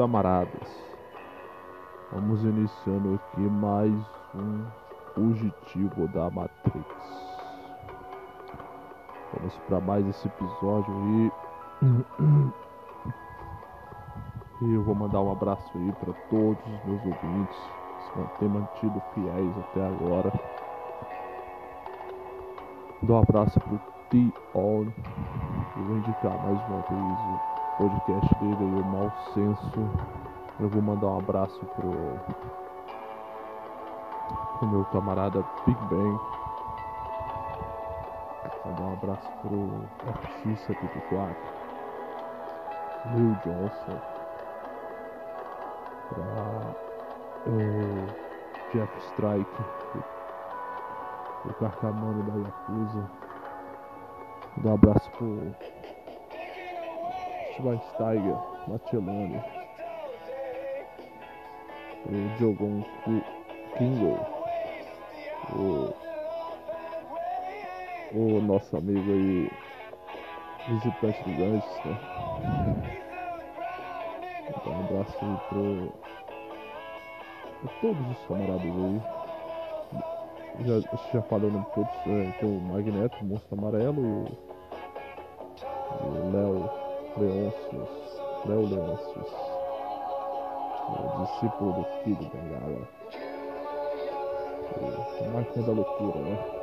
Camaradas, vamos iniciando aqui mais um fugitivo da Matrix. Vamos para mais esse episódio aí. E eu vou mandar um abraço aí para todos os meus ouvintes que se têm mantido fiéis até agora. Dou um abraço pro T-On. Eu vou indicar mais uma vez podcast dele aí, o Mal Senso. Eu vou mandar um abraço pro, pro meu camarada Big Bang. Mandar um abraço pro FX74. Will Johnson. Pra o Jeff Strike. O Carcamano da Yakuza. Dar um abraço pro Schweinsteiger, Macelani, o Diogon Kingo, o, o nosso amigo aí, visitante do Ganges, né? Um abraço aí pro, pra todos os camaradas aí. Já, já falando todos, é, tem o Magneto, o Monstro Amarelo e o Léo Leôncios, Léo Leôncios, discípulo do filho Bengala, o máquina da loucura, né?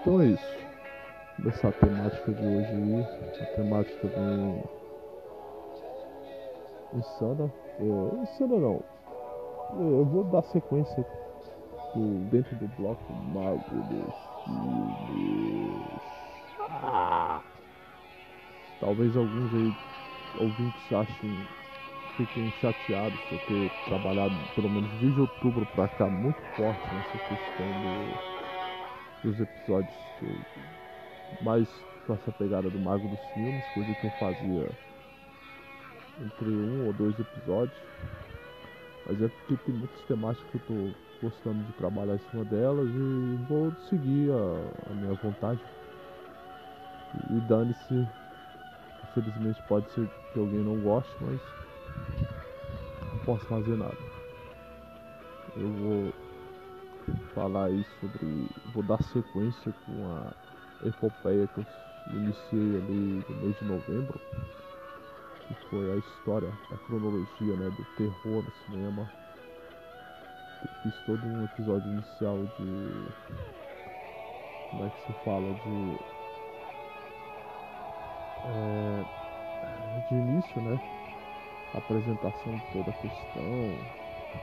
Então é isso. Começar a temática de hoje a temática bem insana. É, insana não. Eu vou dar sequência do, dentro do bloco Mago dos Filmes. Ah! Talvez alguns aí ouvintes achem, fiquem chateados por ter trabalhado pelo menos desde outubro pra cá muito forte nessa questão do, dos episódios mais com essa pegada do Mago dos Filmes, coisa que eu fazia entre um ou dois episódios. Mas é porque tem muitas temáticas que eu tô gostando de trabalhar em cima delas e vou seguir a, a minha vontade. E dane-se Infelizmente pode ser que alguém não goste, mas não posso fazer nada. Eu vou falar aí sobre. Vou dar sequência com a epopeia que eu iniciei ali no mês de novembro. Que foi a história, a cronologia né, do terror no cinema. Eu fiz todo um episódio inicial de. Como é que se fala? De é, de início, né? A apresentação de toda a questão,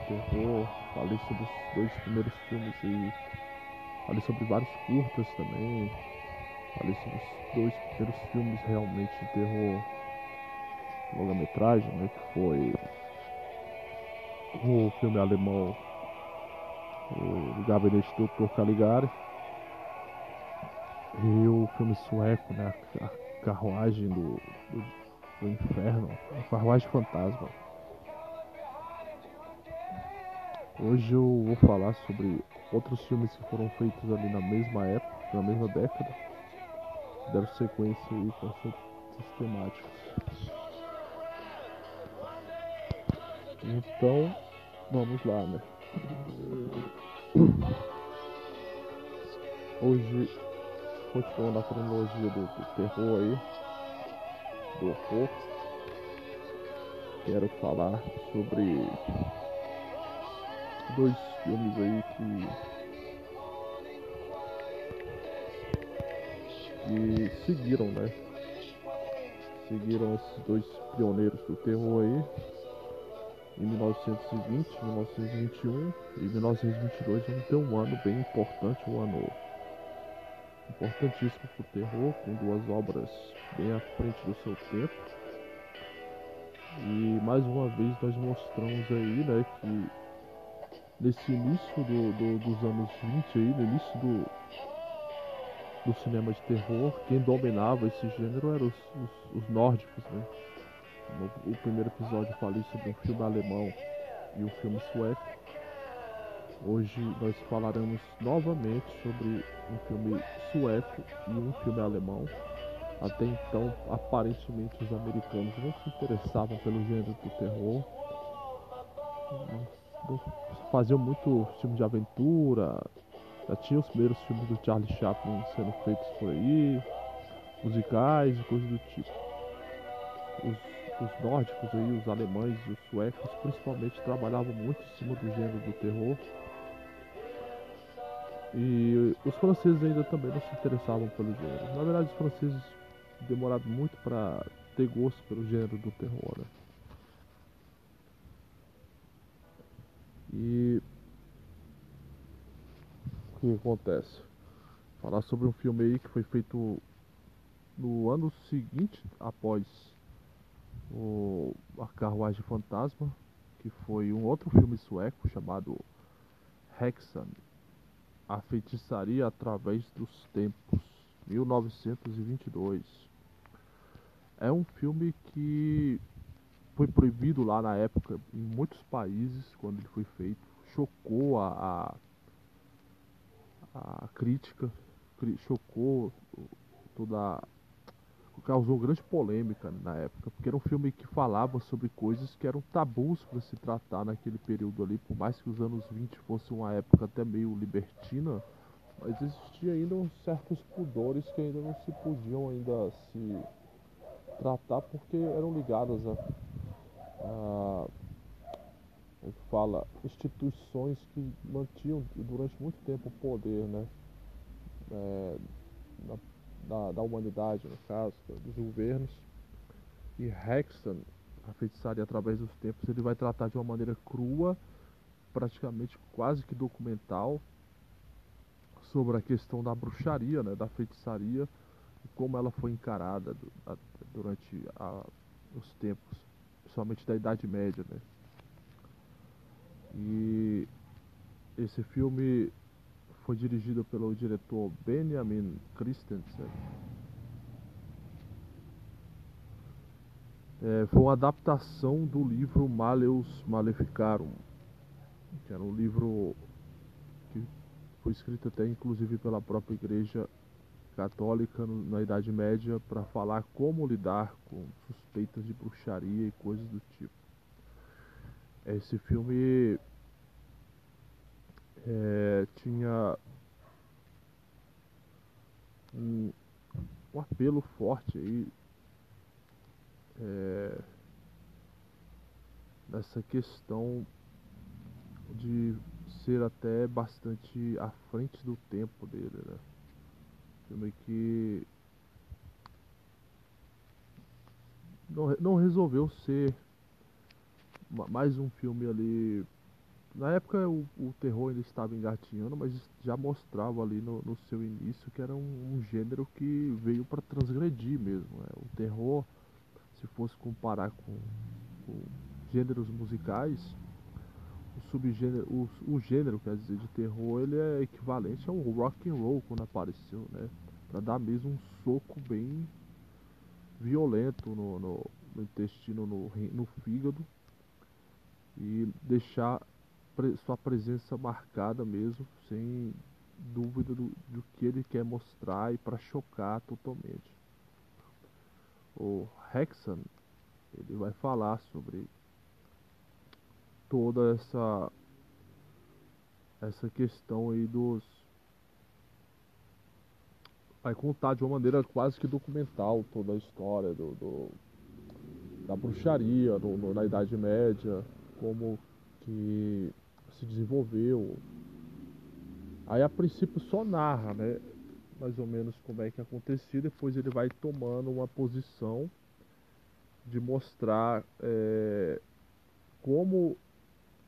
terror, falei sobre os dois primeiros filmes e falei sobre vários curtas também, falei sobre os dois primeiros filmes realmente de terror longa-metragem, né? Que foi o filme alemão o Gabinete do Dr. Caligari e o filme sueco, né? A carruagem do, do, do inferno, carruagem fantasma. Hoje eu vou falar sobre outros filmes que foram feitos ali na mesma época, na mesma década. Deram sequência aí com essas temáticas. Então, vamos lá, né? Hoje continuando a cronologia do, do terror aí, do horror, quero falar sobre dois filmes aí que, que seguiram, né? Seguiram esses dois pioneiros do terror aí. Em 1920, 1921 e 1922 vamos ter um ano bem importante, um ano importantíssimo para o terror, com duas obras bem à frente do seu tempo. E mais uma vez nós mostramos aí, né, que nesse início do, do, dos anos 20 aí, no início do, do cinema de terror, quem dominava esse gênero eram os, os, os nórdicos, né? No, o primeiro episódio eu falei sobre um filme alemão e um filme sueco. Hoje nós falaremos novamente sobre um filme sueco e um filme alemão. Até então, aparentemente, os americanos não se interessavam pelo gênero do terror. Faziam muito filme de aventura. Já tinha os primeiros filmes do Charlie Chaplin sendo feitos por aí. Musicais e coisas do tipo. Os, os nórdicos aí, os alemães e os suecos, principalmente, trabalhavam muito em cima do gênero do terror. E os franceses ainda também não se interessavam pelo gênero. Na verdade, os franceses demorado muito para ter gosto pelo gênero do terror. Né? E o que acontece? Falar sobre um filme aí que foi feito no ano seguinte após o A Carruagem Fantasma, que foi um outro filme sueco chamado Hexan, A Feitiçaria através dos Tempos, 1922. É um filme que foi proibido lá na época em muitos países quando ele foi feito. Chocou a, a, a crítica, chocou toda. Causou grande polêmica na época, porque era um filme que falava sobre coisas que eram tabus para se tratar naquele período ali, por mais que os anos 20 fosse uma época até meio libertina, mas existia ainda uns certos pudores que ainda não se podiam ainda se tratar porque eram ligadas a, a fala, instituições que mantinham durante muito tempo o poder, né? É, da, da, da, humanidade, no caso, dos governos. E Hexan, a feitiçaria através dos tempos, ele vai tratar de uma maneira crua, praticamente quase que documental, sobre a questão da bruxaria, né, da feitiçaria, e como ela foi encarada durante a, os tempos, principalmente da Idade Média, né? E esse filme foi dirigido pelo diretor Benjamin Christensen. É, foi uma adaptação do livro Maleus Maleficarum, que era um livro que foi escrito até inclusive pela própria igreja católica na Idade Média para falar como lidar com suspeitas de bruxaria e coisas do tipo. Esse filme é, tinha um, um, apelo forte aí é, nessa questão de ser até bastante à frente do tempo dele, né? Filme que não, não resolveu ser mais um filme ali. Na época o, o terror ainda estava engatinhando, mas já mostrava ali no, no seu início que era um, um gênero que veio para transgredir mesmo. Né? O terror, se fosse comparar com, com gêneros musicais, o subgênero, o, o gênero, quer dizer, de terror, ele é equivalente ao rock and roll quando apareceu, né? Para dar mesmo um soco bem violento no, no, no intestino, no, no fígado e deixar sua presença marcada mesmo, sem dúvida do, do que ele quer mostrar e para chocar totalmente. O Hexan ele vai falar sobre toda essa essa questão aí dos vai contar de uma maneira quase que documental toda a história do, do da bruxaria no, no, na Idade Média, como que se desenvolveu. Aí a princípio só narra, né? Mais ou menos como é que acontecia, depois ele vai tomando uma posição de mostrar é, como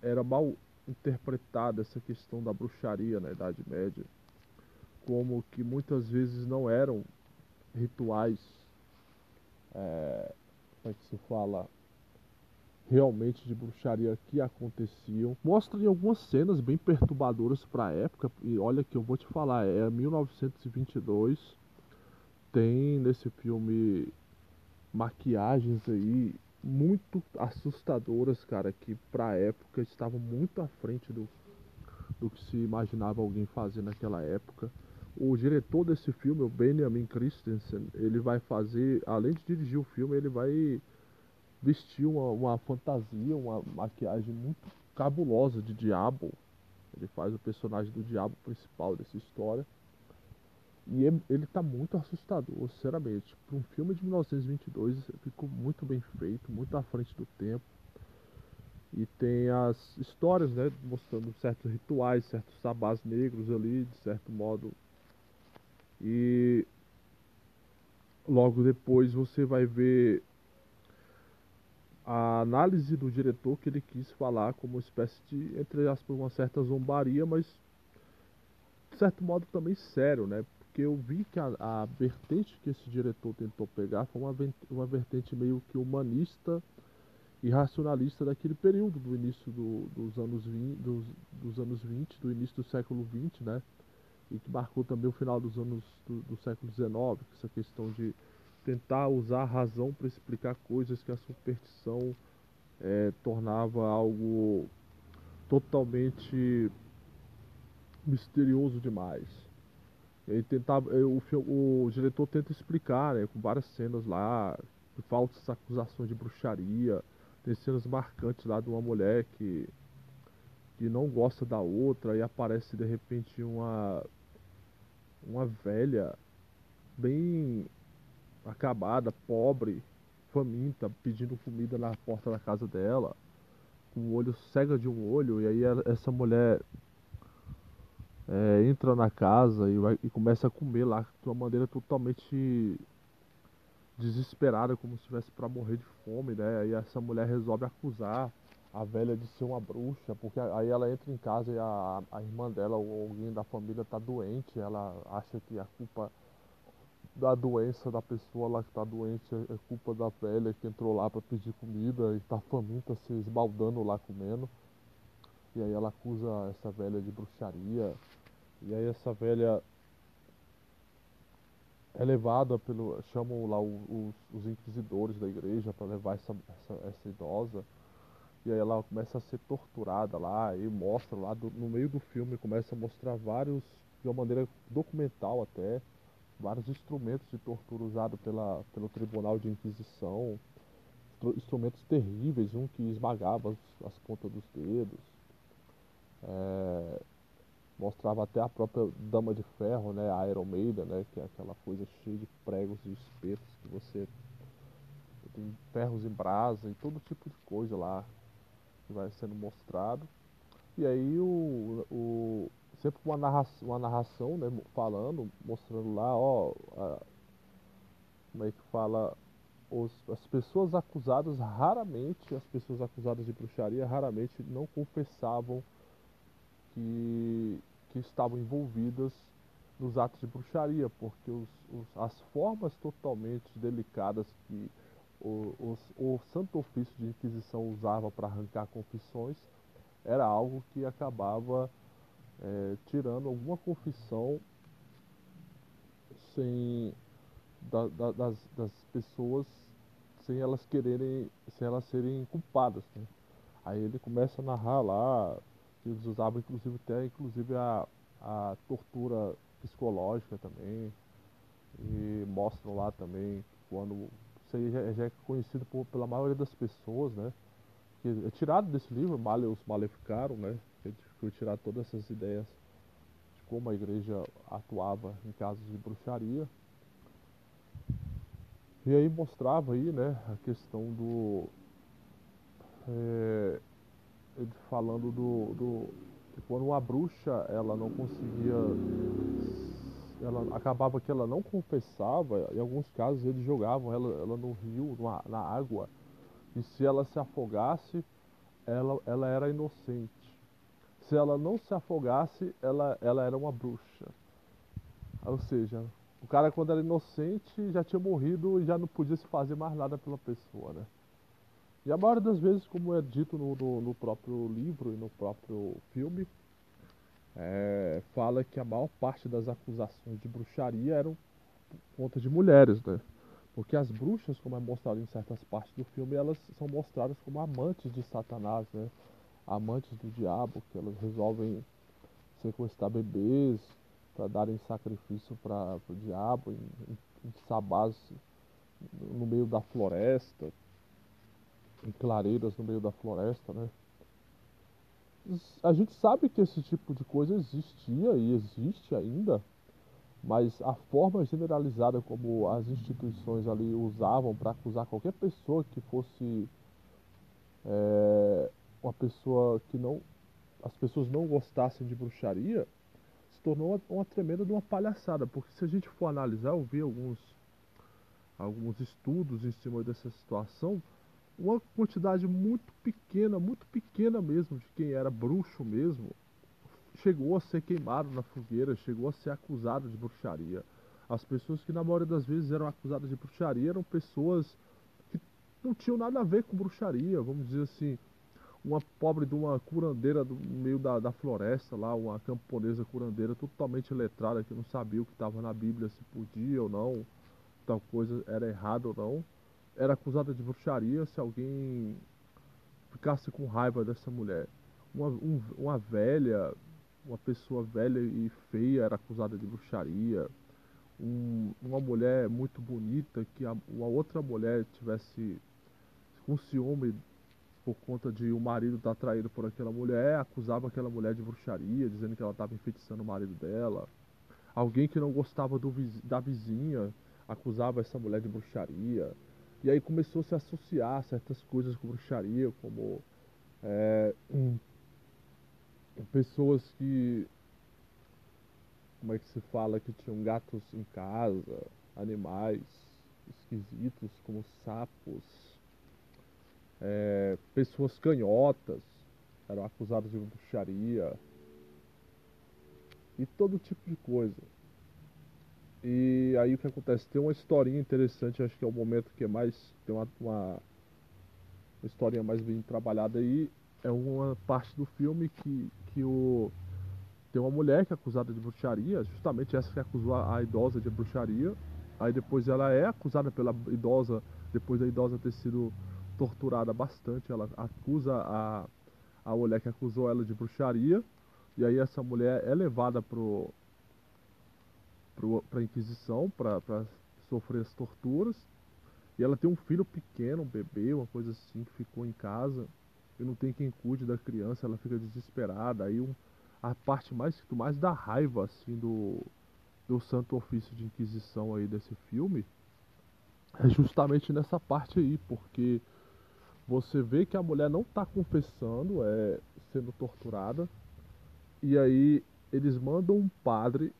era mal interpretada essa questão da bruxaria na Idade Média, como que muitas vezes não eram rituais, é, como é que se fala, realmente de bruxaria que aconteciam. Mostra em algumas cenas bem perturbadoras para a época, e olha que eu vou te falar, é 1922, tem nesse filme maquiagens aí muito assustadoras, cara, que pra época estavam muito à frente do, do que se imaginava alguém fazer naquela época. o diretor desse filme, o Benjamin Christensen, ele vai fazer, além de dirigir o filme, ele vai vestir uma, uma fantasia, uma maquiagem muito cabulosa de diabo. Ele faz o personagem do diabo principal dessa história. E ele está muito assustador, sinceramente. Para um filme de 1922, ficou muito bem feito, muito à frente do tempo. E tem as histórias, né, mostrando certos rituais, certos sabás negros ali, de certo modo. E logo depois você vai ver a análise do diretor que ele quis falar como uma espécie de, entre aspas, uma certa zombaria, mas de certo modo também sério, né? porque eu vi que a, a vertente que esse diretor tentou pegar foi uma, uma vertente meio que humanista e racionalista daquele período do início do, dos, anos 20, dos, dos, anos 20, do início do século 20, né? E que marcou também o final dos anos do, do século 19, essa questão de tentar usar a razão para explicar coisas que a superstição é, tornava algo totalmente misterioso demais. Ele tentava, o, o diretor tenta explicar, né, com várias cenas lá, falsas acusações de bruxaria, tem cenas marcantes lá de uma mulher que, que não gosta da outra e aparece de repente uma uma velha bem acabada, pobre, faminta, pedindo comida na porta da casa dela, com o olho cega de um olho, e aí essa mulher é, entra na casa e, vai, e começa a comer lá de uma maneira totalmente desesperada, como se estivesse para morrer de fome, né? Aí essa mulher resolve acusar a velha de ser uma bruxa, porque aí ela entra em casa e a, a irmã dela ou alguém da família está doente, ela acha que a culpa da doença da pessoa lá que está doente é, culpa da velha que entrou lá para pedir comida e está faminta se esbaldando lá comendo. E aí ela acusa essa velha de bruxaria. E aí essa velha é levada pelo. chamam lá os, os inquisidores da igreja para levar essa, essa, essa, idosa. E aí ela começa a ser torturada lá e mostra lá do, no meio do filme, começa a mostrar vários, de uma maneira documental até, vários instrumentos de tortura usados pela, pelo Tribunal de Inquisição. Instrumentos terríveis, um que esmagava as, as pontas dos dedos é, mostrava até a própria Dama de Ferro, né, a Iron Maiden, né, que é aquela coisa cheia de pregos e espetos que você tem ferros em brasa e todo tipo de coisa lá que vai sendo mostrado. E aí o, o sempre uma narração, uma narração né, falando, mostrando lá, ó, a, como é que fala, os, as pessoas acusadas raramente, as pessoas acusadas de bruxaria raramente não confessavam que, que estavam envolvidas nos atos de bruxaria, porque os, os, as formas totalmente delicadas que o, os, o Santo Ofício de Inquisição usava para arrancar confissões era algo que acabava é, tirando alguma confissão sem da, da, das, das pessoas sem elas quererem, sem elas serem culpadas. Né? Aí ele começa a narrar lá eles usavam inclusive até inclusive a, a tortura psicológica também. E mostram lá também quando isso aí já, já é conhecido por, pela maioria das pessoas, né? Que é tirado desse livro, Male os Maleficaram, né? Foi tirar todas essas ideias de como a igreja atuava em casos de bruxaria. E aí mostrava aí, né, a questão do é, ele falando do, do que quando uma bruxa ela não conseguia ela acabava que ela não confessava em alguns casos eles jogavam ela, ela no rio na, na água e se ela se afogasse ela, ela era inocente se ela não se afogasse ela, ela era uma bruxa ou seja o cara quando era inocente já tinha morrido e já não podia se fazer mais nada pela pessoa né e a maioria das vezes, como é dito no, no, no próprio livro e no próprio filme, é, fala que a maior parte das acusações de bruxaria eram contra de mulheres, né? Porque as bruxas, como é mostrado em certas partes do filme, elas são mostradas como amantes de Satanás, né? Amantes do diabo, que elas resolvem sequestrar bebês para darem sacrifício para o diabo em, em, sabás no meio da floresta, em clareiras no meio da floresta, né? A gente sabe que esse tipo de coisa existia e existe ainda, mas a forma generalizada como as instituições ali usavam para acusar qualquer pessoa que fosse é, uma pessoa que não as pessoas não gostassem de bruxaria se tornou uma, uma tremenda de uma palhaçada porque se a gente for analisar eu vi alguns alguns estudos em cima dessa situação uma quantidade muito pequena muito pequena mesmo de quem era bruxo mesmo chegou a ser queimado na fogueira, chegou a ser acusado de bruxaria. As pessoas que na maioria das vezes eram acusadas de bruxaria eram pessoas que não tinham nada a ver com bruxaria, vamos dizer assim. Uma pobre de uma curandeira no meio da, da floresta lá, uma camponesa curandeira totalmente letrada que não sabia o que estava na Bíblia, se podia ou não, tal coisa era errado ou não. Era acusada de bruxaria se alguém ficasse com raiva dessa mulher. Uma, um, uma velha uma pessoa velha e feia era acusada de bruxaria, um, uma mulher muito bonita que a, uma outra mulher tivesse com ciúme por conta de o marido estar tá traído por aquela mulher, acusava aquela mulher de bruxaria, dizendo que ela estava enfeitiçando o marido dela. Alguém que não gostava do, da vizinha acusava essa mulher de bruxaria. E aí começou a se associar certas coisas com bruxaria, como é, pessoas que como é que se fala que tinham gatos em casa, animais esquisitos como sapos, é, pessoas canhotas eram acusadas de bruxaria e todo tipo de coisa. E aí o que acontece? Tem uma historinha interessante, acho que é o momento que é mais. Tem uma, uma, historinha mais bem trabalhada aí. É uma parte do filme que que o tem uma mulher que é acusada de bruxaria, justamente essa que acusou a, a idosa de bruxaria. Aí depois ela é acusada pela idosa, depois da idosa ter sido torturada bastante, ela acusa a, a mulher que acusou ela de bruxaria. E aí essa mulher é levada pro, pro, pra Inquisição para sofrer as torturas. E ela tem um filho pequeno, um bebê, uma coisa assim, que ficou em casa e não tem quem cuide da criança, ela fica desesperada. Aí um, a parte mais mais dá raiva assim do do santo ofício de inquisição aí desse filme é justamente nessa parte aí, porque você vê que a mulher não está confessando, é sendo torturada, e aí eles mandam um padre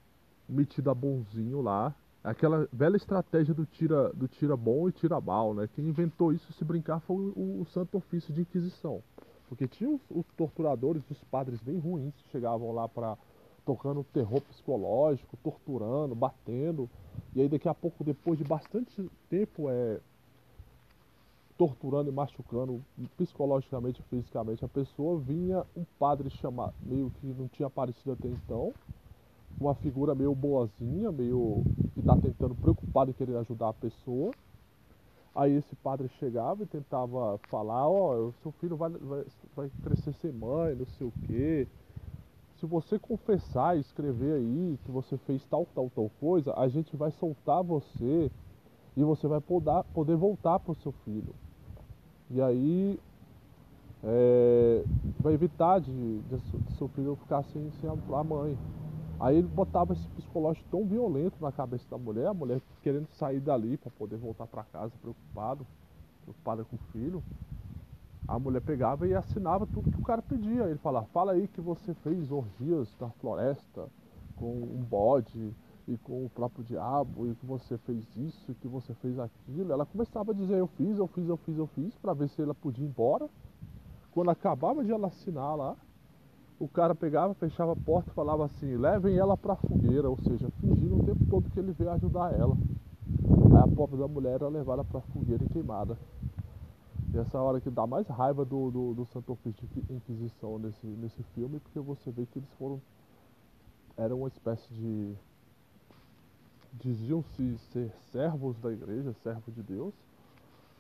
metido a bonzinho lá, aquela velha estratégia do tira, do tira bom e tira mal, né? Quem inventou isso, se brincar, foi o, o Santo Ofício de Inquisição. Porque tinha os, os, torturadores, os padres bem ruins, que chegavam lá para tocando terror psicológico, torturando, batendo. E aí daqui a pouco, depois de bastante tempo, é torturando e machucando psicologicamente e fisicamente a pessoa, vinha um padre chamado, meio que não tinha aparecido até então, uma figura meio boazinha, meio que está tentando preocupado em querer ajudar a pessoa. Aí esse padre chegava e tentava falar, ó, oh, seu filho vai, vai, vai crescer sem mãe, não sei o quê. Se você confessar e escrever aí que você fez tal, tal, tal coisa, a gente vai soltar você e você vai poder, poder voltar para o seu filho. E aí é, vai evitar de, de, de seu filho ficar sem, sem a mãe. Aí ele botava esse psicológico tão violento na cabeça da mulher, a mulher querendo sair dali para poder voltar para casa preocupado, preocupada com o filho. A mulher pegava e assinava tudo que o cara pedia. Ele falava, fala aí que você fez orgias na floresta com um bode e com o próprio diabo, e que você fez isso, que você fez aquilo. Ela começava a dizer, eu fiz, eu fiz, eu fiz, eu fiz, para ver se ela podia ir embora. Quando acabava de ela assinar lá, o cara pegava, fechava a porta e falava assim, levem ela pra fogueira, ou seja, fingindo o tempo todo que ele veio ajudar ela. Aí a pobre da mulher era levada pra fogueira e queimada. E essa hora que dá mais raiva do, do, do Santo Ofício de Inquisição nesse, nesse filme, porque você vê que eles foram. eram uma espécie de. Diziam-se ser servos da igreja, servos de Deus,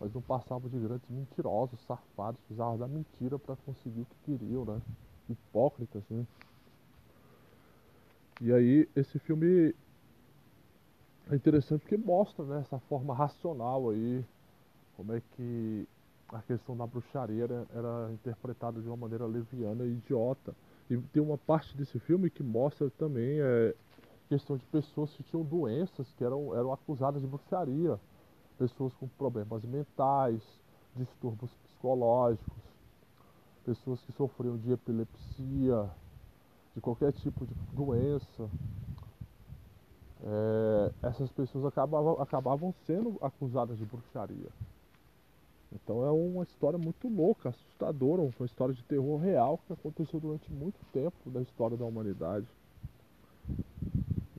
mas não passavam de grandes mentirosos, safados, usavam da mentira para conseguir o que queriam, né? hipócritas, né? E aí esse filme é interessante porque mostra né, essa forma racional aí, como é que a questão da bruxaria era, era interpretada de uma maneira leviana e idiota. E tem uma parte desse filme que mostra também é, questão de pessoas que tinham doenças que eram, eram acusadas de bruxaria. Pessoas com problemas mentais, distúrbios psicológicos, pessoas que sofriam de epilepsia, de qualquer tipo de doença. É, essas pessoas acabavam, acabavam sendo acusadas de bruxaria. Então é uma história muito louca, assustadora, uma história de terror real que aconteceu durante muito tempo da história da humanidade.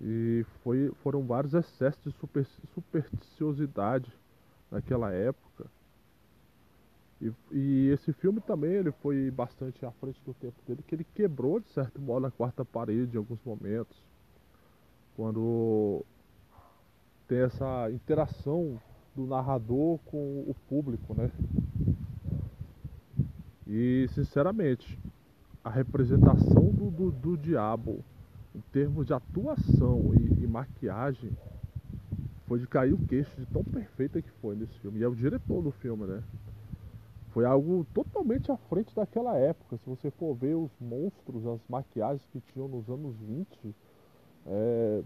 E foi, foram vários excessos de super, supersticiosidade naquela época. E, e, esse filme também ele foi bastante à frente do tempo dele, que ele quebrou de certo modo a quarta parede em alguns momentos. Quando tem essa interação do narrador com o público, né? E sinceramente, a representação do, do, do diabo em termos de atuação e, e, maquiagem foi de cair o queixo de tão perfeita que foi nesse filme. E é o diretor do filme, né? Foi algo totalmente à frente daquela época. Se você for ver os monstros, as maquiagens que tinham nos anos 20, é,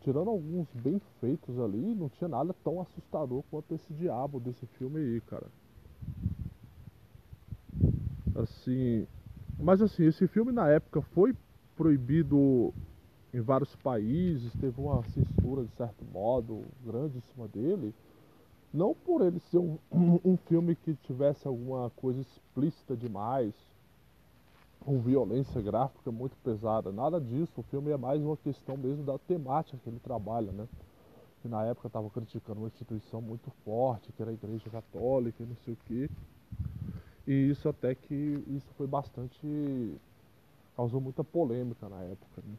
tirando alguns bem feitos ali, não tinha nada tão assustador quanto esse diabo desse filme aí, cara. Assim, mas assim, esse filme na época foi proibido em vários países, teve uma censura de certo modo grande em cima dele. Não por ele ser um, um filme que tivesse alguma coisa explícita demais, com violência gráfica muito pesada. Nada disso. O filme é mais uma questão mesmo da temática que ele trabalha, né? Que na época estava criticando uma instituição muito forte, que era a Igreja Católica e não sei o quê. E isso até que isso foi bastante. Causou muita polêmica na época. Né?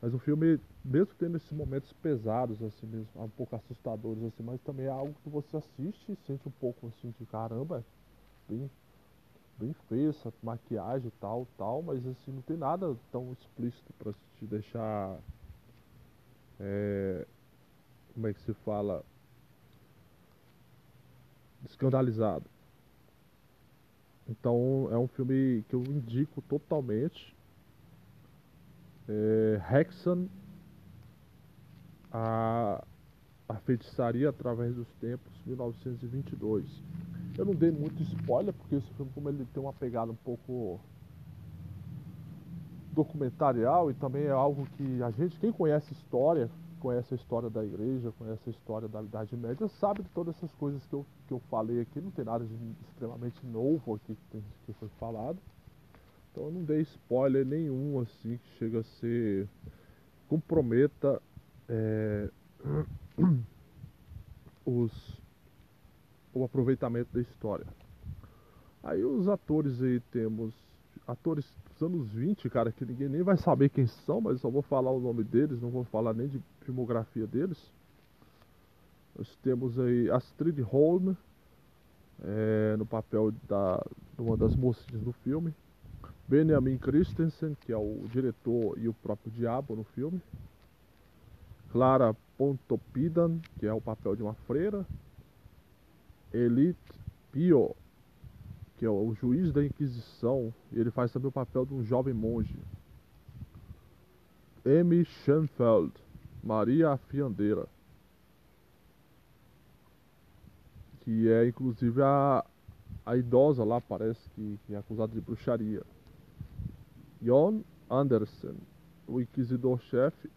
Mas o filme, mesmo tendo esses momentos pesados, assim mesmo, um pouco assustadores, assim, mas também é algo que você assiste e sente um pouco assim de caramba, bem bem feia essa maquiagem tal, tal, mas assim, não tem nada tão explícito para te deixar. É, como é que se fala? Escandalizado. Então é um filme que eu indico totalmente. É, Hexan, a, a feitiçaria através dos tempos, 1922. Eu não dei muito spoiler, porque esse filme, como ele tem uma pegada um pouco documentarial e também é algo que a gente, quem conhece história, conhece a história da igreja, conhece a história da Idade Média, sabe de todas essas coisas que eu, que eu falei aqui, não tem nada de extremamente novo aqui que, tem, que foi falado. Então eu não dei spoiler nenhum assim que chega a ser comprometa é, os o aproveitamento da história. Aí os atores aí temos atores dos anos 20, cara, que ninguém nem vai saber quem são, mas só vou falar o nome deles, não vou falar nem de filmografia deles. Nós temos aí Astrid Holm é, no papel da, de uma das mocinhas do filme. Benjamin Christensen, que é o diretor e o próprio diabo no filme. Clara Pontopidan, que é o papel de uma freira. Elite Pio, que é o juiz da Inquisição, ele faz também o papel de um jovem monge. M. Schoenfeld, Maria Fiandeira, que é inclusive a, a idosa lá, parece que, que é acusada de bruxaria. Jon Andersen, o inquisidor-chefe,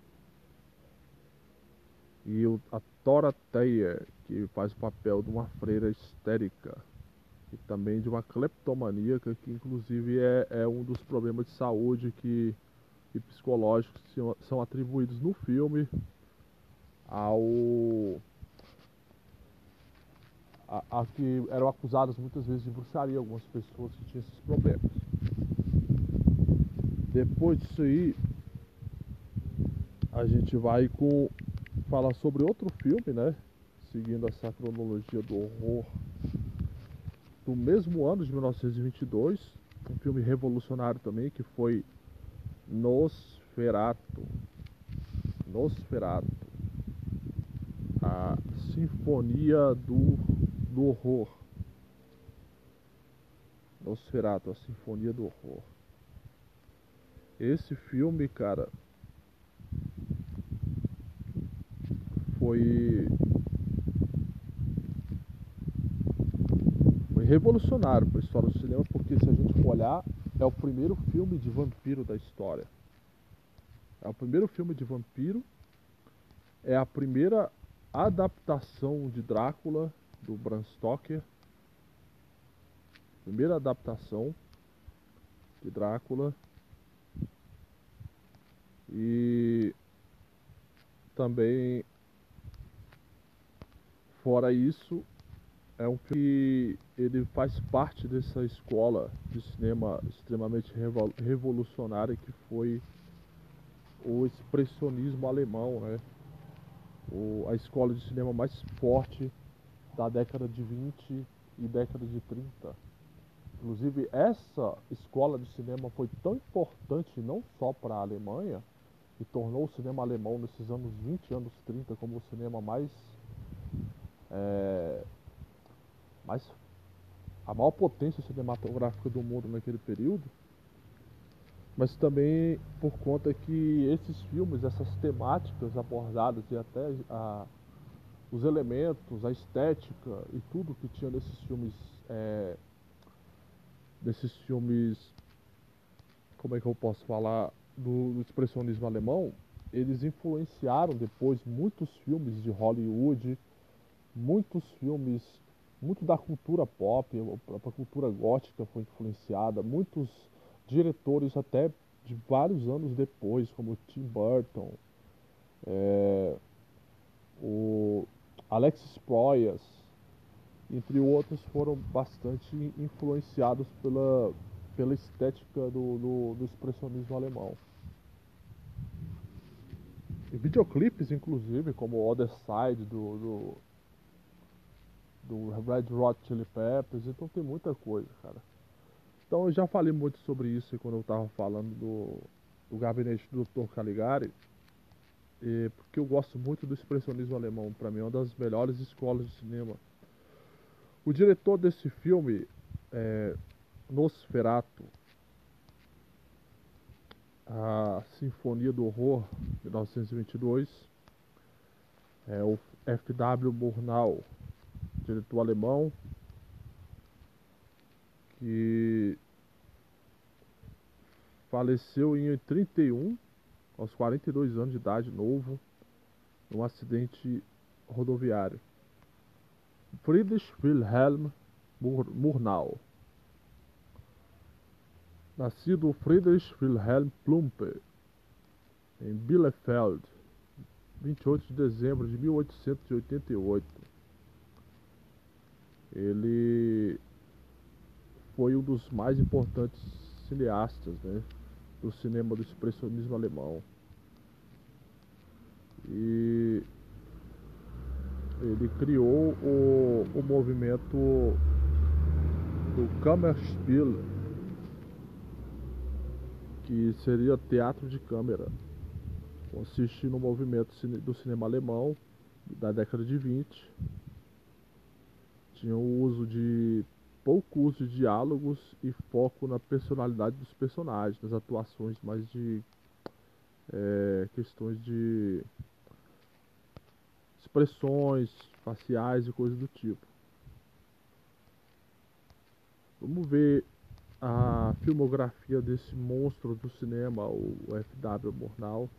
e o, a Tora Teyer, que faz o papel de uma freira histérica e também de uma cleptomaníaca, que inclusive é, é um dos problemas de saúde que, e psicológicos que são atribuídos no filme ao a, que eram acusadas muitas vezes de bruxaria, algumas pessoas que tinham esses problemas. Depois disso aí, a gente vai com falar sobre outro filme, né? seguindo essa cronologia do horror do mesmo ano de 1922, um filme revolucionário também que foi Nosferatu. Nosferato. A Sinfonia do, do Horror. Nosferato, a Sinfonia do Horror. Esse filme, cara, foi revolucionário para a história do cinema, porque se a gente for olhar, é o primeiro filme de vampiro da história. É o primeiro filme de vampiro, é a primeira adaptação de Drácula do Bram Stoker. Primeira adaptação de Drácula. E também fora isso é um filme que ele faz parte dessa escola de cinema extremamente revolucionária que foi o expressionismo alemão, né? O, a escola de cinema mais forte da década de 20 e década de 30. Inclusive, essa escola de cinema foi tão importante não só para a Alemanha, e tornou o cinema alemão nesses anos 20 anos 30 como o cinema mais é, mais a maior potência cinematográfica do mundo naquele período, mas também por conta que esses filmes, essas temáticas abordadas e até a, os elementos, a estética e tudo que tinha nesses filmes, é, nesses filmes, como é que eu posso falar, do, do expressionismo alemão, eles influenciaram depois muitos filmes de Hollywood, muitos filmes, muito da cultura pop, a própria cultura gótica foi influenciada, muitos diretores até de vários anos depois, como Tim Burton, é, o Alexis Proyas, entre outros, foram bastante influenciados pela, pela estética do, do, do expressionismo alemão. E videoclipes, inclusive, como Other Side do, do, do Red Hot Chili Peppers, então tem muita coisa, cara. Então eu já falei muito sobre isso quando eu estava falando do, do gabinete do Dr. Caligari, e, porque eu gosto muito do expressionismo alemão, para mim é uma das melhores escolas de cinema. O diretor desse filme é Nosferatu, a Sinfonia do Horror, 1922, é o F.W. Murnau, diretor alemão, que faleceu em 31, aos 42 anos de idade, novo, num acidente rodoviário. Friedrich Wilhelm Murnau Nascido Friedrich Wilhelm Plumpe, em Bielefeld, 28 de dezembro de 1888. Ele foi um dos mais importantes cineastas né, do cinema do expressionismo alemão. E ele criou o, o movimento do Kammerspiel, que seria teatro de câmera. Consiste no movimento do cinema alemão da década de 20. Tinha o uso de pouco uso de diálogos e foco na personalidade dos personagens, nas atuações mais de é, questões de expressões faciais e coisas do tipo. Vamos ver a filmografia desse monstro do cinema, o F.W. Murnau,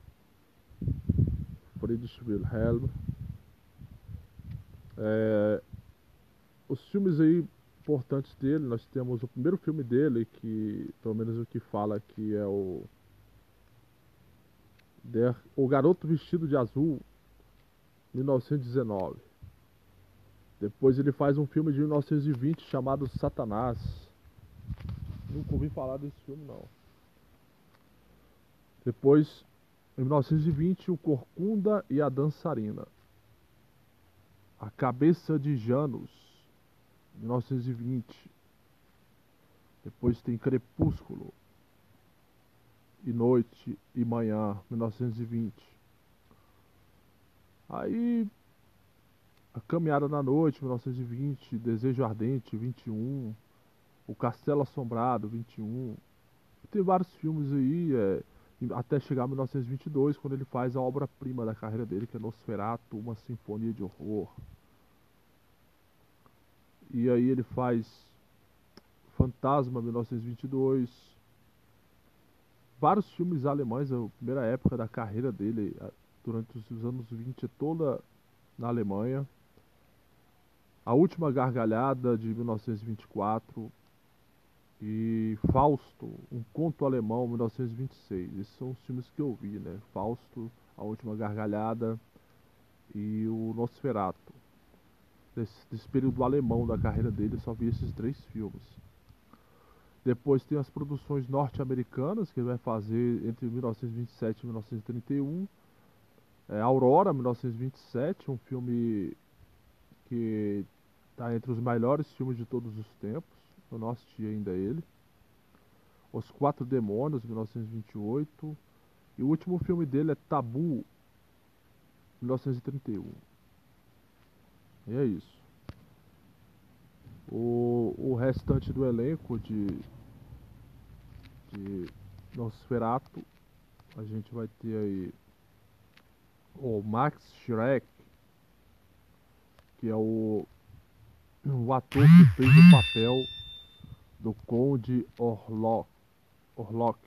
Friedrich Wilhelm. É, os filmes aí importantes dele, nós temos o primeiro filme dele, que pelo menos o que fala aqui é o Der, O Garoto Vestido de Azul, 1919. Depois ele faz um filme de 1920 chamado Satanás. Nunca ouvi falar desse filme, não. Depois, em 1920, o Corcunda e a Dançarina. A Cabeça de Janus, 1920. Depois tem Crepúsculo. e Noite e Manhã, 1920. Aí, A Caminhada na Noite, 1920, Desejo Ardente, 21, O Castelo Assombrado, 21. Tem vários filmes aí, é, até chegar a 1922, quando ele faz a obra-prima da carreira dele, que é Nosferatu, uma sinfonia de horror. E aí ele faz Fantasma, 1922. Vários filmes alemães, a primeira época da carreira dele, durante os anos 20, toda na Alemanha. A Última Gargalhada, de 1924. E Fausto, um conto alemão, 1926. Esses são os filmes que eu vi, né? Fausto, A Última Gargalhada e o Nosferatu desse, desse período alemão da carreira dele, só vi esses três filmes. Depois tem as produções norte-americanas, que ele vai fazer entre 1927 e 1931. É, Aurora, 1927, um filme que está entre os melhores filmes de todos os tempos. Eu não assisti ainda ele. Os Quatro Demônios, 1928. E o último filme dele é Tabu, 1931. E é isso. O, o restante do elenco de, de Nosferatu, a gente vai ter aí o Max Schreck, que é o, o ator que fez o papel do Conde Orlok, Orlok.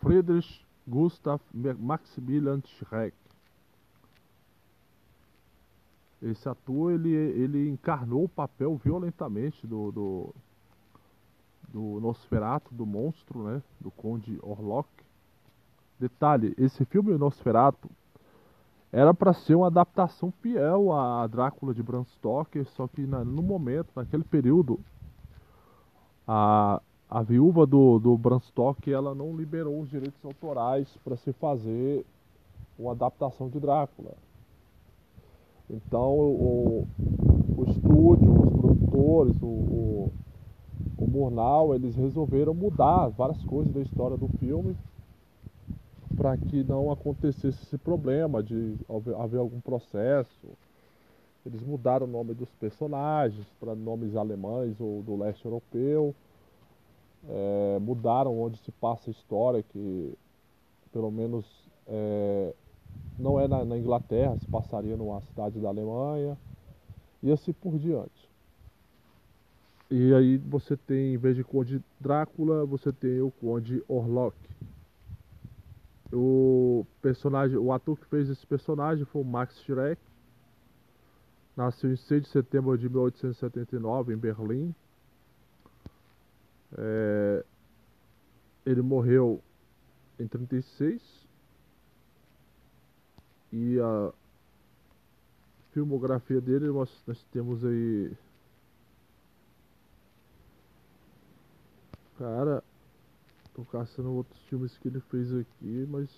Friedrich Gustav Maximilian Schreck. Esse ator, ele, ele encarnou o papel violentamente do, do, do Nosferatu, do monstro, né? Do Conde Orlok. Detalhe, esse filme Nosferatu era para ser uma adaptação fiel a Drácula de Bram Stoker, só que na, no momento, naquele período, a, a viúva do, do Bram Stoker ela não liberou os direitos autorais para se fazer uma adaptação de Drácula. Então o, o estúdio, os produtores, o, o, o Murnau, eles resolveram mudar várias coisas da história do filme para que não acontecesse esse problema de haver algum processo. Eles mudaram o nome dos personagens para nomes alemães ou do leste europeu. É, mudaram onde se passa a história, que pelo menos é, não é na, na, Inglaterra, se passaria numa cidade da Alemanha, e assim por diante. E aí você tem, em vez de Conde Drácula, você tem o Conde Orlok. O personagem, o ator que fez esse personagem foi o Max Schreck. Nasceu em 6 de setembro de 1879 em Berlim. É, ele morreu em 36 e a filmografia dele, nós, nós temos aí. Cara, tô caçando outros filmes que ele fez aqui, mas.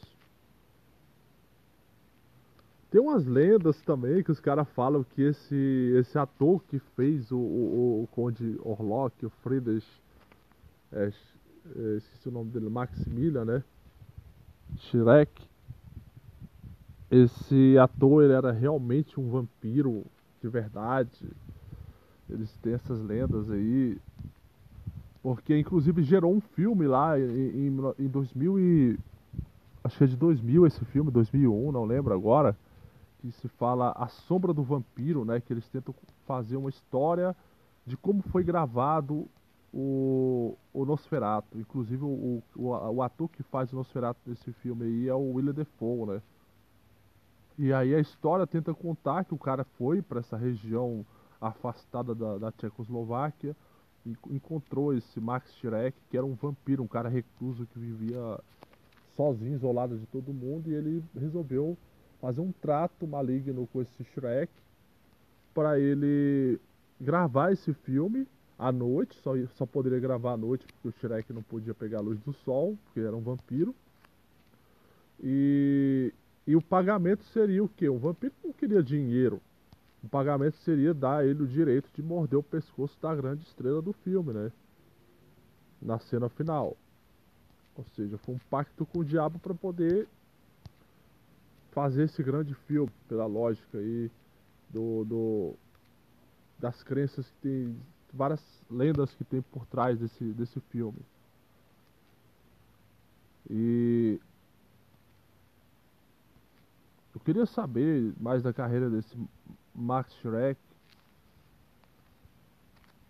Tem umas lendas também que os caras falam que esse, esse ator que fez o, o, o Conde Orlok, o Friedrich, é, é, esqueci o nome dele, Maximilian, né? Shrek esse ator ele era realmente um vampiro de verdade. Eles têm essas lendas aí. Porque inclusive gerou um filme lá em, em, em 2000 e... Acho que é de 2000 esse filme, 2001, não lembro agora. Que se fala A Sombra do Vampiro, né? Que eles tentam fazer uma história de como foi gravado o, o Nosferatu. Inclusive o, o, o ator que faz o Nosferatu nesse filme aí é o William Defoe, né? E aí a história tenta contar que o cara foi para essa região afastada da, da Tchecoslováquia e encontrou esse Max Schreck, que era um vampiro, um cara recluso que vivia sozinho, isolado de todo mundo, e ele resolveu fazer um trato maligno com esse Shrek para ele gravar esse filme à noite, só, só poderia gravar à noite porque o Shrek não podia pegar a luz do sol, porque era um vampiro. E, e o pagamento seria o quê? O vampiro não queria dinheiro. O pagamento seria dar a ele o direito de morder o pescoço da grande estrela do filme, né? Na cena final. Ou seja, foi um pacto com o diabo para poder fazer esse grande filme, pela lógica aí do, do das crenças que tem várias lendas que tem por trás desse, desse filme. E queria saber mais da carreira desse Max Schreck.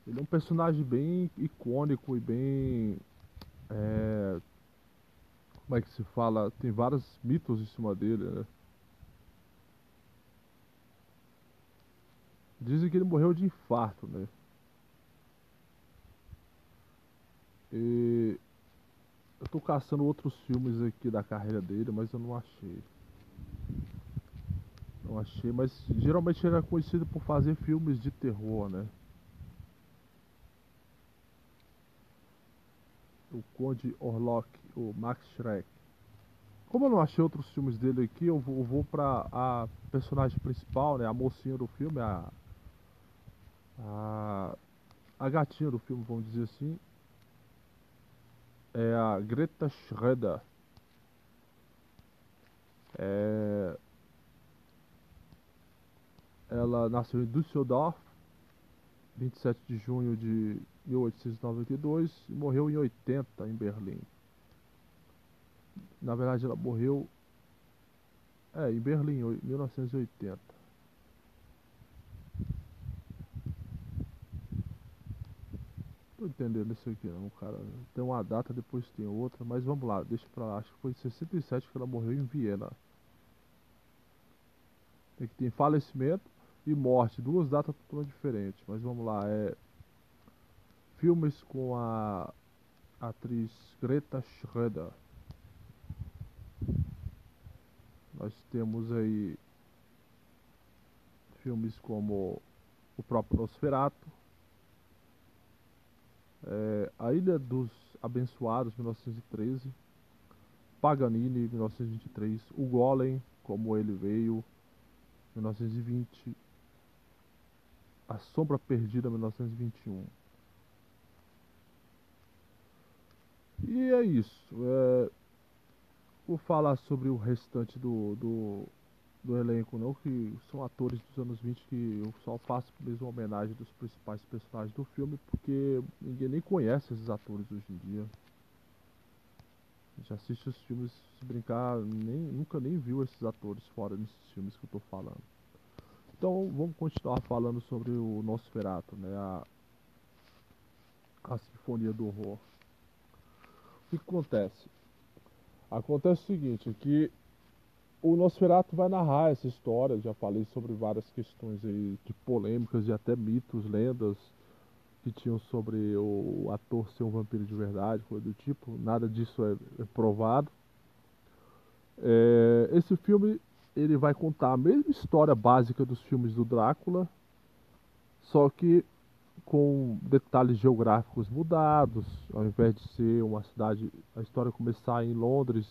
Ele é um personagem bem icônico e bem. É, como é que se fala? Tem vários mitos em cima dele, né? Dizem que ele morreu de infarto, né? E eu tô caçando outros filmes aqui da carreira dele, mas eu não achei. Achei, mas geralmente era conhecido por fazer filmes de terror, né? O Conde Orlok, o Max Schreck. Como eu não achei outros filmes dele aqui, eu vou, vou pra a personagem principal, né? A mocinha do filme, a a, a gatinha do filme, vamos dizer assim, é a Greta Schroeder. É, ela nasceu em Düsseldorf, 27 de junho de 1892 e morreu em 80 em Berlim. Na verdade, ela morreu é, em Berlim, em 1980. tô entendendo isso aqui não, cara. Tem uma data, depois tem outra, mas vamos lá, deixa pra lá. Acho que foi em 67 que ela morreu em Viena. Tem que ter falecimento e morte, duas datas totalmente diferentes. Mas vamos lá, é. Filmes com a atriz Greta Schroeder. Nós temos aí filmes como o próprio Nosferatu, é, A Ilha dos Abençoados, 1913. Paganini, 1923. O Golem, Como Ele Veio, 1920. A Sombra Perdida, 1921. E é isso. É, vou falar sobre o restante do, do do elenco não, que são atores dos anos 20 que eu só faço mesmo homenagem dos principais personagens do filme, porque ninguém nem conhece esses atores hoje em dia. Já assiste os filmes, se brincar, nem, nunca nem viu esses atores fora desses filmes que eu tô falando. Então vamos continuar falando sobre o Nosferatu, né? A, a Sinfonia do Horror. O que acontece? Acontece o seguinte, que o Nosferatu vai narrar essa história, já falei sobre várias questões aí de polêmicas e até mitos, lendas que tinham sobre o ator ser um vampiro de verdade, coisa do tipo, nada disso é, é provado. É, esse filme ele vai contar a mesma história básica dos filmes do Drácula, só que com detalhes geográficos mudados, ao invés de ser uma cidade, a história começar em Londres,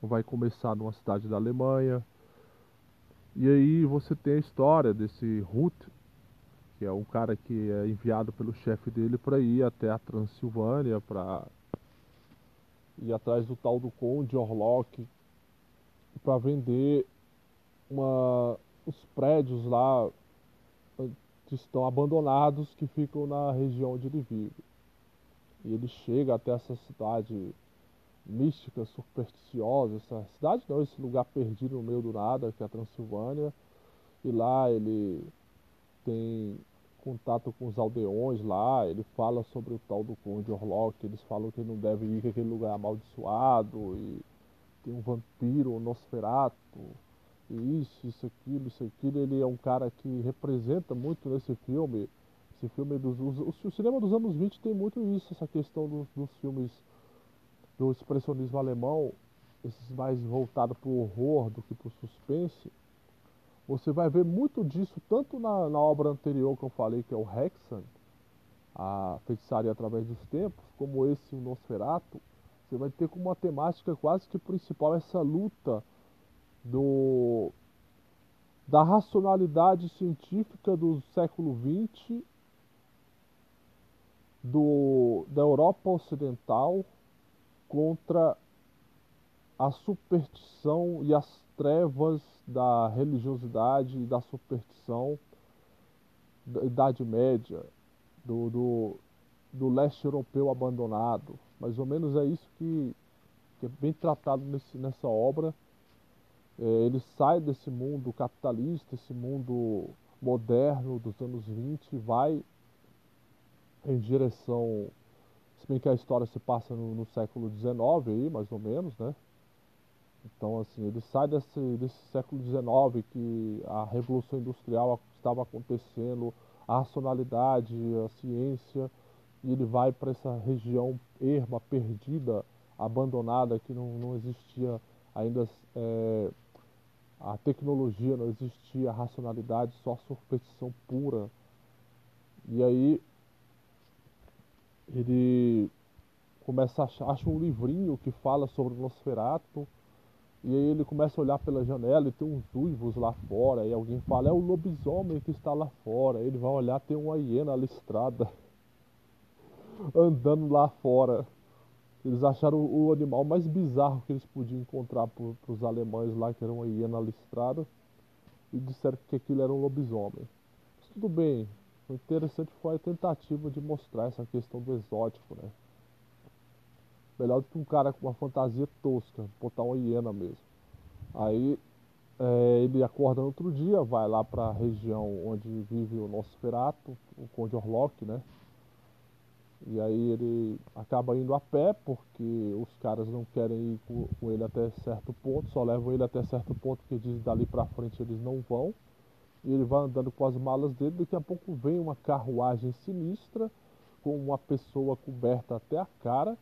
vai começar numa cidade da Alemanha. E aí você tem a história desse Ruth, que é um cara que é enviado pelo chefe dele para ir até a Transilvânia para ir atrás do tal do Conde Orlok para vender uma, os prédios lá que estão abandonados que ficam na região onde ele vive. E ele chega até essa cidade mística, supersticiosa, essa cidade não, esse lugar perdido no meio do nada, que é a Transilvânia. E lá ele tem contato com os aldeões lá, ele fala sobre o tal do Conde Orlok, eles falam que não deve ir, que aquele lugar é amaldiçoado, e tem um vampiro, um Nosferatu, isso, isso, aquilo, isso, aquilo. Ele é um cara que representa muito nesse filme. Esse filme dos. o cinema dos anos 20 tem muito isso, essa questão dos, dos filmes do expressionismo alemão, esses mais voltados para o horror do que para o suspense, você vai ver muito disso tanto na, na, obra anterior que eu falei, que é o Hexan, a feitiçaria através dos tempos, como esse o Nosferatu, você vai ter como uma temática quase que principal essa luta do da racionalidade científica do século XX do, da Europa Ocidental contra a superstição e as trevas da religiosidade e da superstição da Idade Média, do, do, do leste europeu abandonado. Mais ou menos é isso que, que é bem tratado nesse, nessa obra. É, ele sai desse mundo capitalista, esse mundo moderno dos anos 20 e vai em direção. Se bem que a história se passa no, no século XIX, aí, mais ou menos, né? Então, assim, ele sai desse, desse século XIX que a revolução industrial estava acontecendo, a racionalidade, a ciência, e ele vai para essa região erma, perdida, abandonada, que não, não existia ainda é, a tecnologia, não existia a racionalidade, só a superstição pura. E aí ele começa a achar, acha um livrinho que fala sobre o Nosferato, e aí ele começa a olhar pela janela e tem uns uivos lá fora. E alguém fala, é o lobisomem que está lá fora. Ele vai olhar, tem uma hiena listrada andando lá fora. Eles acharam o animal mais bizarro que eles podiam encontrar para os alemães lá, que era uma hiena listrada. E disseram que aquilo era um lobisomem. Mas tudo bem. O interessante foi a tentativa de mostrar essa questão do exótico, né? Melhor do que um cara com uma fantasia tosca, botar uma hiena mesmo. Aí é, ele acorda no outro dia, vai lá para a região onde vive o Nosferatu, o Conde Orlok, né? E aí ele acaba indo a pé porque os caras não querem ir com, com ele até certo ponto, só levam ele até certo ponto que diz dali para frente eles não vão. E ele vai andando com as malas dele, daqui a pouco vem uma carruagem sinistra com uma pessoa coberta até a cara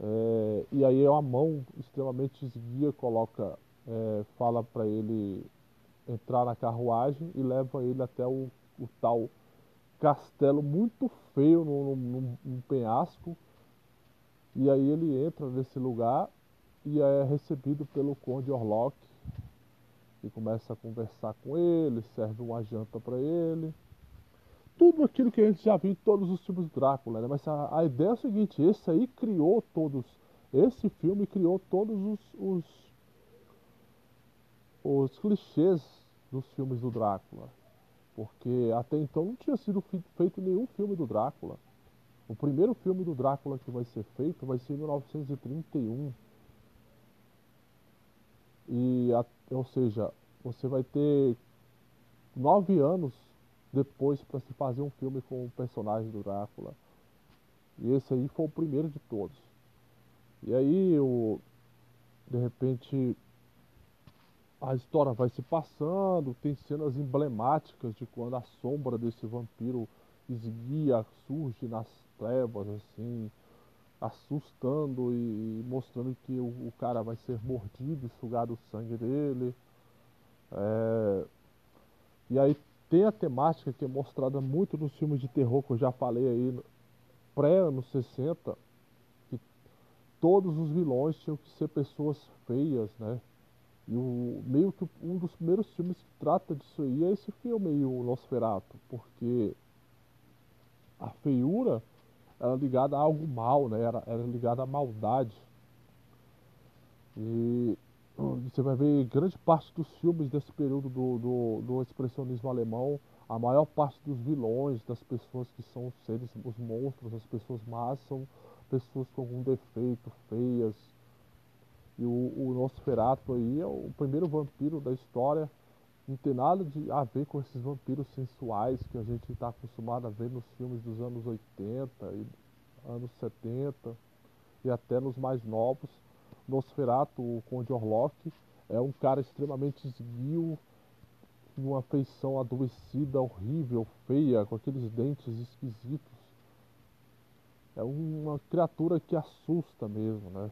é, e aí uma mão extremamente esguia coloca, é, fala para ele entrar na carruagem e leva ele até o, o tal castelo muito feio num, num, num penhasco. E aí ele entra nesse lugar e é recebido pelo Conde Orlok, que começa a conversar com ele, serve uma janta para ele tudo aquilo que a gente já viu em todos os filmes do Drácula, né? Mas a, a, ideia é o seguinte, esse aí criou todos, esse filme criou todos os, os, os clichês dos filmes do Drácula. Porque até então não tinha sido feito nenhum filme do Drácula. O primeiro filme do Drácula que vai ser feito vai ser em 1931. E, ou seja, você vai ter nove anos depois para se fazer um filme com o personagem do Drácula. E esse aí foi o primeiro de todos. E aí, o, de repente, a história vai se passando, tem cenas emblemáticas de quando a sombra desse vampiro esguia, surge nas trevas, assim, assustando e mostrando que o, o cara vai ser mordido e sugado o sangue dele. É... E aí tem a temática que é mostrada muito nos filmes de terror que eu já falei aí, pré-anos 60, que todos os vilões tinham que ser pessoas feias, né? E o, meio que um dos primeiros filmes que trata disso aí é esse filme aí, o Nosferatu, porque a feiura era ligada a algo mal, né? Era, era ligada à maldade. E você vai ver grande parte dos filmes desse período do, do, do, expressionismo alemão, a maior parte dos vilões, das pessoas que são seres, os monstros, as pessoas más, são pessoas com algum defeito, feias. E o, o Nosferatu aí é o primeiro vampiro da história. Não tem nada de a ver com esses vampiros sensuais que a gente está acostumado a ver nos filmes dos anos 80 e anos 70 e até nos mais novos Nosferatu, o Conde Orlok, é um cara extremamente esguio, uma feição adoecida, horrível, feia, com aqueles dentes esquisitos. É uma criatura que assusta mesmo, né?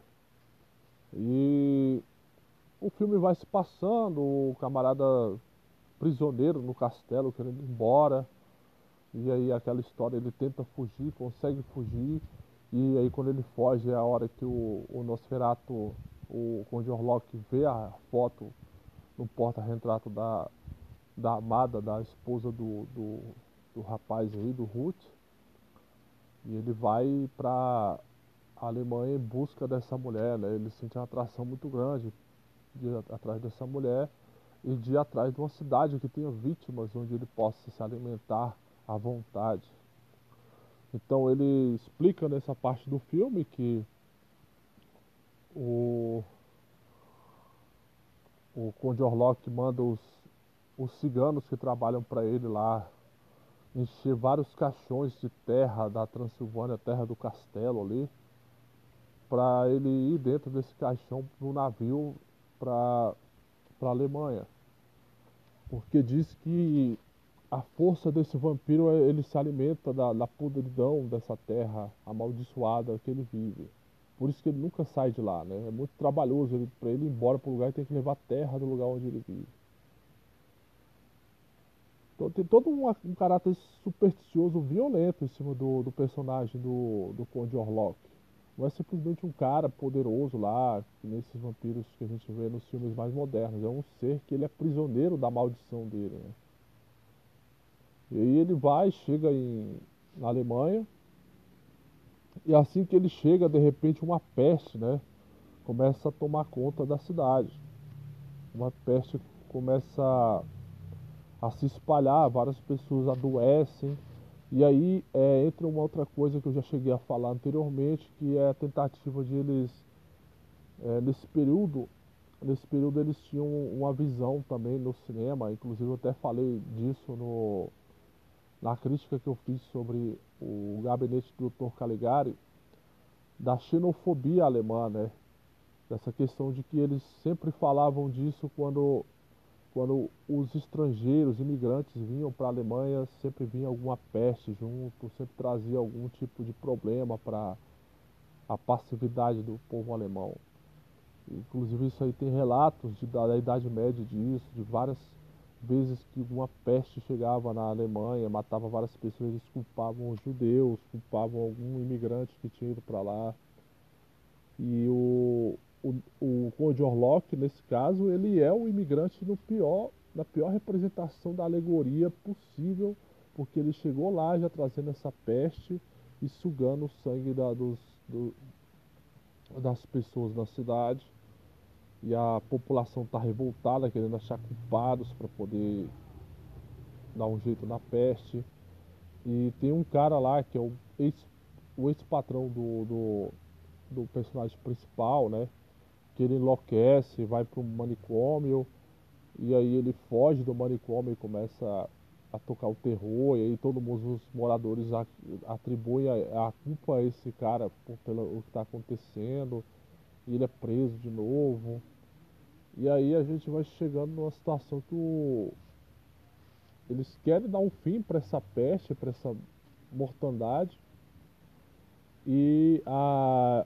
E o filme vai se passando, o camarada prisioneiro no castelo querendo ir embora. E aí aquela história, ele tenta fugir, consegue fugir e aí quando ele foge é a hora que o, o Nosferatu, o Conde Orlok vê a foto no porta-retrato da, da amada, da esposa do, do, do rapaz aí, do Ruth. E ele vai pra a Alemanha em busca dessa mulher, né? Ele sente uma atração muito grande de ir atrás dessa mulher e de ir atrás de uma cidade que tenha vítimas onde ele possa se alimentar à vontade. Então ele explica nessa parte do filme que o, o Conde Orlok manda os, os ciganos que trabalham para ele lá encher vários caixões de terra da Transilvânia, terra do castelo ali, para ele ir dentro desse caixão no navio para a Alemanha. Porque diz que a força desse vampiro ele se alimenta da, da podridão dessa terra amaldiçoada que ele vive. Por isso que ele nunca sai de lá, né? É muito trabalhoso para ele ir embora para o lugar e tem que levar terra do lugar onde ele vive. Então tem todo um, um caráter supersticioso violento em cima do, do personagem do, do Conde Orlok. Não é simplesmente um cara poderoso lá, nesses vampiros que a gente vê nos filmes mais modernos. É um ser que ele é prisioneiro da maldição dele. Né? E aí ele vai, chega em, na Alemanha, e assim que ele chega, de repente uma peste, né? Começa a tomar conta da cidade. Uma peste começa a se espalhar, várias pessoas adoecem. E aí é, entra uma outra coisa que eu já cheguei a falar anteriormente, que é a tentativa de eles, é, nesse período, nesse período eles tinham uma visão também no cinema, inclusive eu até falei disso no, na crítica que eu fiz sobre o gabinete do Dr. Caligari, da xenofobia alemã, né? Dessa questão de que eles sempre falavam disso quando quando os estrangeiros, imigrantes vinham para a Alemanha, sempre vinha alguma peste junto, sempre trazia algum tipo de problema para a passividade do povo alemão. Inclusive isso aí tem relatos de, da, da Idade Média disso, de várias vezes que uma peste chegava na Alemanha, matava várias pessoas, eles culpavam os judeus, culpavam algum imigrante que tinha ido para lá. E o, o, o Conde Orlok, nesse caso, ele é o imigrante no pior, na pior representação da alegoria possível, porque ele chegou lá já trazendo essa peste e sugando o sangue da, dos, do, das pessoas na cidade. E a população está revoltada, querendo achar culpados para poder dar um jeito na peste. E tem um cara lá que é o ex-patrão ex do, do, do personagem principal, né? Que ele enlouquece, vai para um manicômio, e aí ele foge do manicômio e começa a, tocar o terror, e aí todos os moradores atribuem a, a culpa a esse cara por, pelo que está acontecendo, e ele é preso de novo. E aí a gente vai chegando numa situação que o, eles querem dar um fim para essa peste, para essa mortandade. E a,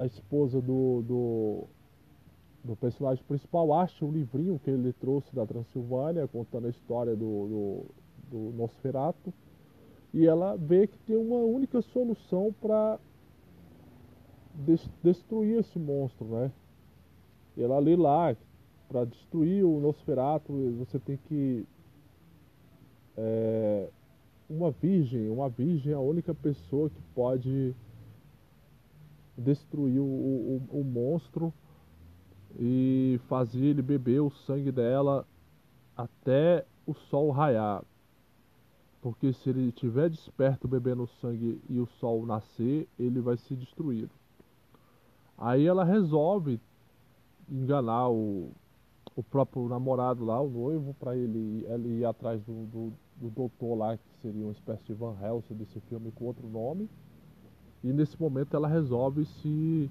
a esposa do, do, do, personagem principal acha um livrinho que ele trouxe da Transilvânia, contando a história do, do, do Nosferato, e ela vê que tem uma única solução para destruir esse monstro, né? Ela lê lá, para destruir o Nosferato, você tem que. É, uma virgem, uma virgem é a única pessoa que pode destruir o, o, o monstro e fazer ele beber o sangue dela até o sol raiar. Porque se ele estiver desperto bebendo o sangue e o sol nascer, ele vai ser destruído. Aí ela resolve enganar o, o próprio namorado lá, o noivo, para ele, ele ir atrás do, do, do doutor lá, que seria uma espécie de Van Helsing desse filme com outro nome e nesse momento ela resolve se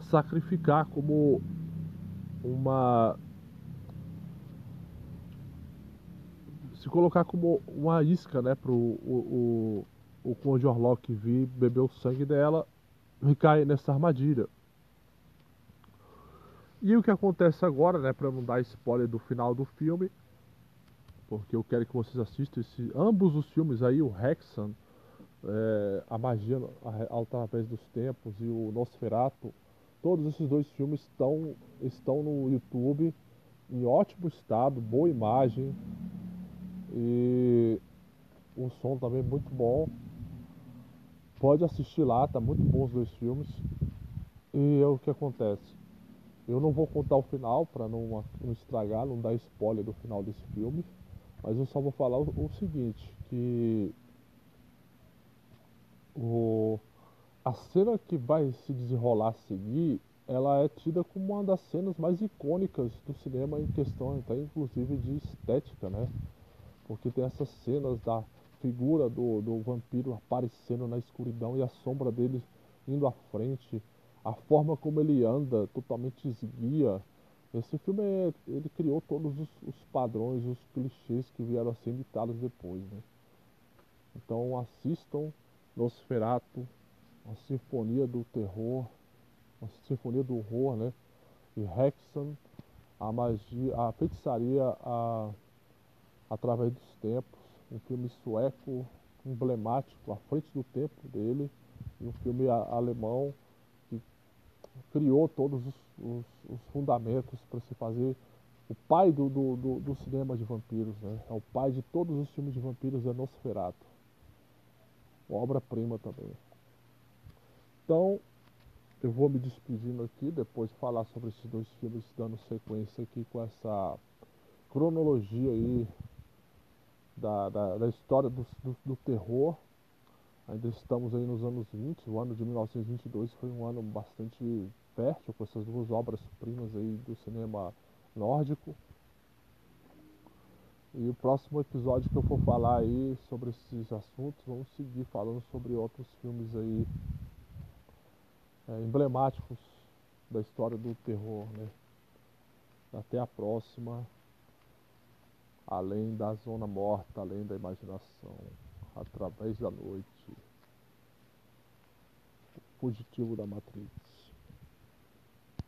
sacrificar como uma se colocar como uma isca, né, pro o, o, o Conde Orlok vir beber o sangue dela e cair nessa armadilha. E o que acontece agora, né, para não dar spoiler do final do filme, porque eu quero que vocês assistam esse, ambos os filmes aí, o Hexan é, A Magia Através dos Tempos e o Nosferato, todos esses dois filmes estão, estão no YouTube em ótimo estado, boa imagem e um som também muito bom. Pode assistir lá, tá muito bom os dois filmes. E é o que acontece. Eu não vou contar o final para não, não estragar, não dar spoiler do final desse filme. Mas eu só vou falar o, o seguinte, que o, a cena que vai se desenrolar a seguir, ela é tida como uma das cenas mais icônicas do cinema em questão, até inclusive de estética, né? Porque tem essas cenas da figura do, do vampiro aparecendo na escuridão e a sombra dele indo à frente, a forma como ele anda, totalmente esguia. Esse filme é, ele criou todos os, os, padrões, os clichês que vieram a ser imitados depois, né? Então assistam Nosferatu, a Sinfonia do Terror, a Sinfonia do Horror, né? E Hexan, a magia, a feitiçaria a, através dos tempos, um filme sueco emblemático, à frente do tempo dele, e um filme alemão que criou todos os, os, os fundamentos para se fazer o pai do, do, do, do, cinema de vampiros, né? É o pai de todos os filmes de vampiros é Nosferatu. Obra-prima também. Então, eu vou me despedindo aqui, depois de falar sobre esses dois filmes, dando sequência aqui com essa cronologia aí da, da, da história do, do, do, terror. Ainda estamos aí nos anos 20, o ano de 1922 foi um ano bastante fértil com essas duas obras-primas aí do cinema nórdico. E o próximo episódio que eu for falar aí sobre esses assuntos, vamos seguir falando sobre outros filmes aí é, emblemáticos da história do terror, né? Até a próxima. Além da zona morta, além da imaginação, através da noite. O fugitivo da Matrix.